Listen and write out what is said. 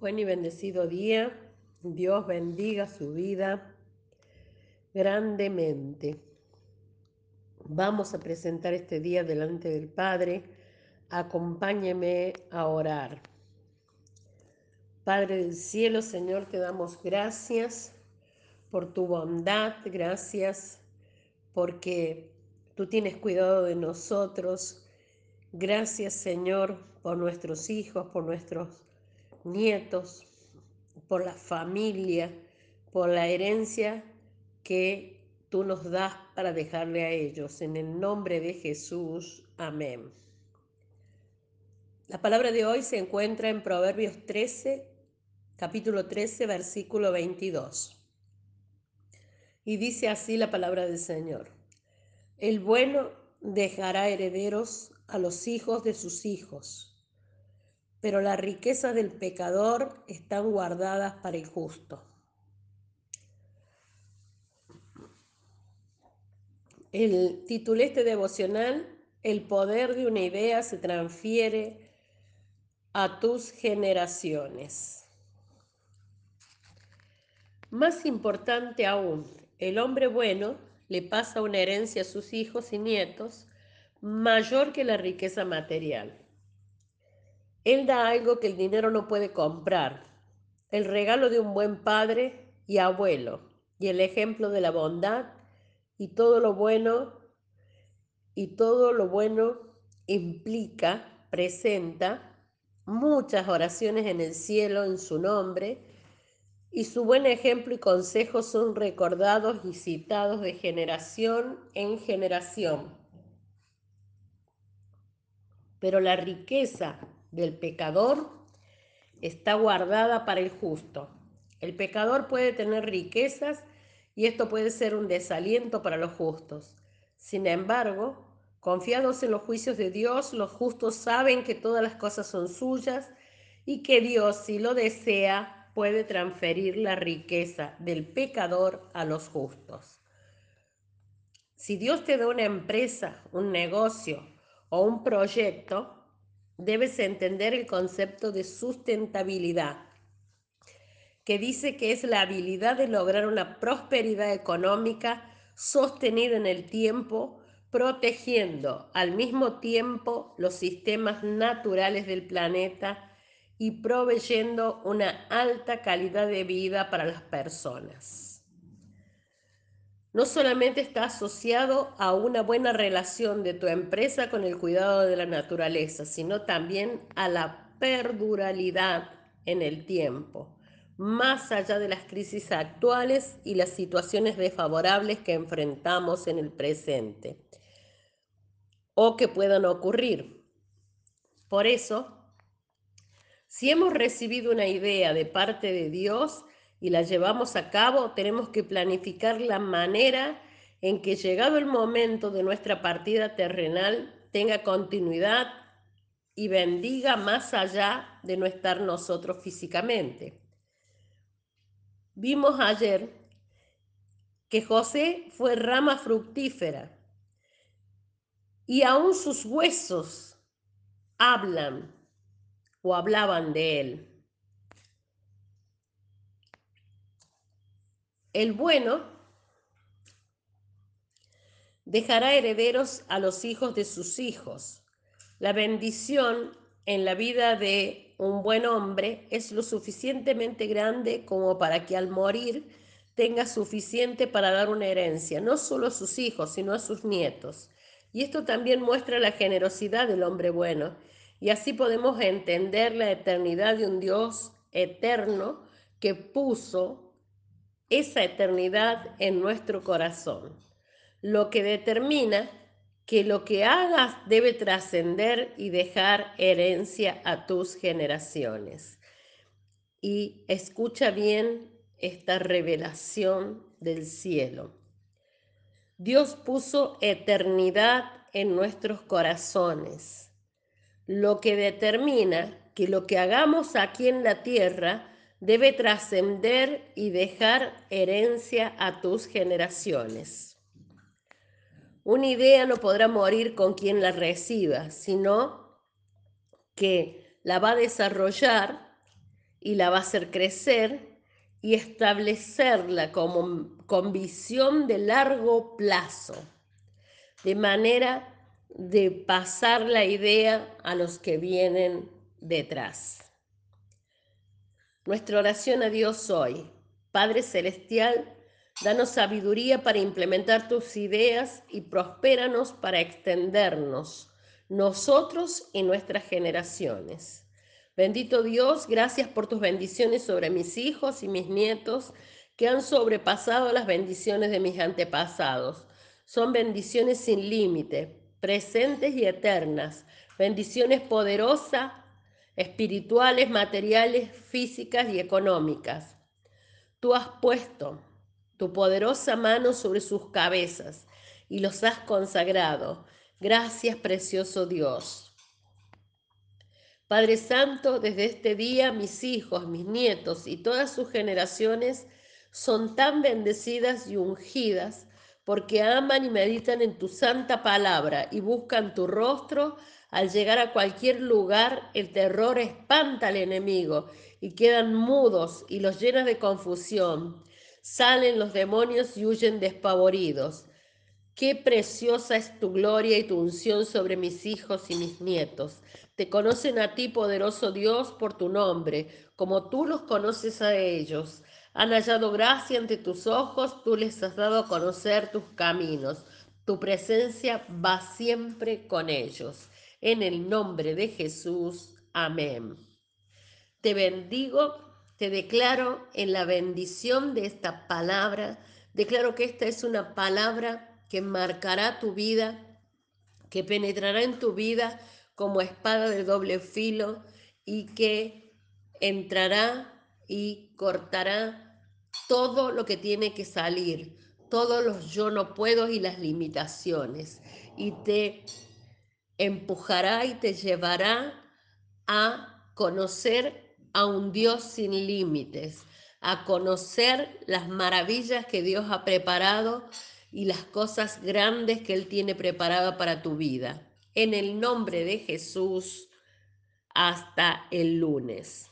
Buen y bendecido día. Dios bendiga su vida grandemente. Vamos a presentar este día delante del Padre. Acompáñeme a orar. Padre del cielo, Señor, te damos gracias por tu bondad, gracias porque tú tienes cuidado de nosotros. Gracias, Señor, por nuestros hijos, por nuestros nietos, por la familia, por la herencia que tú nos das para dejarle a ellos. En el nombre de Jesús. Amén. La palabra de hoy se encuentra en Proverbios 13, capítulo 13, versículo 22. Y dice así la palabra del Señor. El bueno dejará herederos a los hijos de sus hijos, pero las riquezas del pecador están guardadas para el justo. El titulé este devocional, El poder de una idea se transfiere a tus generaciones. Más importante aún, el hombre bueno le pasa una herencia a sus hijos y nietos mayor que la riqueza material. Él da algo que el dinero no puede comprar, el regalo de un buen padre y abuelo, y el ejemplo de la bondad y todo lo bueno, y todo lo bueno implica, presenta muchas oraciones en el cielo en su nombre, y su buen ejemplo y consejo son recordados y citados de generación en generación. Pero la riqueza del pecador está guardada para el justo. El pecador puede tener riquezas y esto puede ser un desaliento para los justos. Sin embargo, confiados en los juicios de Dios, los justos saben que todas las cosas son suyas y que Dios, si lo desea, puede transferir la riqueza del pecador a los justos. Si Dios te da una empresa, un negocio o un proyecto, debes entender el concepto de sustentabilidad, que dice que es la habilidad de lograr una prosperidad económica sostenida en el tiempo, protegiendo al mismo tiempo los sistemas naturales del planeta y proveyendo una alta calidad de vida para las personas. No solamente está asociado a una buena relación de tu empresa con el cuidado de la naturaleza, sino también a la perduralidad en el tiempo, más allá de las crisis actuales y las situaciones desfavorables que enfrentamos en el presente o que puedan ocurrir. Por eso, si hemos recibido una idea de parte de Dios y la llevamos a cabo, tenemos que planificar la manera en que llegado el momento de nuestra partida terrenal tenga continuidad y bendiga más allá de no estar nosotros físicamente. Vimos ayer que José fue rama fructífera y aún sus huesos hablan o hablaban de él. El bueno dejará herederos a los hijos de sus hijos. La bendición en la vida de un buen hombre es lo suficientemente grande como para que al morir tenga suficiente para dar una herencia, no solo a sus hijos, sino a sus nietos. Y esto también muestra la generosidad del hombre bueno y así podemos entender la eternidad de un Dios eterno que puso esa eternidad en nuestro corazón, lo que determina que lo que hagas debe trascender y dejar herencia a tus generaciones. Y escucha bien esta revelación del cielo. Dios puso eternidad en nuestros corazones lo que determina que lo que hagamos aquí en la tierra debe trascender y dejar herencia a tus generaciones. Una idea no podrá morir con quien la reciba, sino que la va a desarrollar y la va a hacer crecer y establecerla como, con visión de largo plazo, de manera de pasar la idea a los que vienen detrás. Nuestra oración a Dios hoy, Padre Celestial, danos sabiduría para implementar tus ideas y prospéranos para extendernos, nosotros y nuestras generaciones. Bendito Dios, gracias por tus bendiciones sobre mis hijos y mis nietos que han sobrepasado las bendiciones de mis antepasados. Son bendiciones sin límite, presentes y eternas, bendiciones poderosas, espirituales, materiales, físicas y económicas. Tú has puesto tu poderosa mano sobre sus cabezas y los has consagrado. Gracias, precioso Dios. Padre Santo, desde este día mis hijos, mis nietos y todas sus generaciones son tan bendecidas y ungidas porque aman y meditan en tu santa palabra y buscan tu rostro. Al llegar a cualquier lugar, el terror espanta al enemigo y quedan mudos y los llena de confusión. Salen los demonios y huyen despavoridos. Qué preciosa es tu gloria y tu unción sobre mis hijos y mis nietos. Te conocen a ti, poderoso Dios, por tu nombre, como tú los conoces a ellos. Han hallado gracia ante tus ojos, tú les has dado a conocer tus caminos. Tu presencia va siempre con ellos. En el nombre de Jesús. Amén. Te bendigo, te declaro en la bendición de esta palabra. Declaro que esta es una palabra que marcará tu vida, que penetrará en tu vida como espada de doble filo y que entrará y cortará todo lo que tiene que salir, todos los yo no puedo y las limitaciones, y te empujará y te llevará a conocer a un Dios sin límites, a conocer las maravillas que Dios ha preparado y las cosas grandes que Él tiene preparada para tu vida. En el nombre de Jesús, hasta el lunes.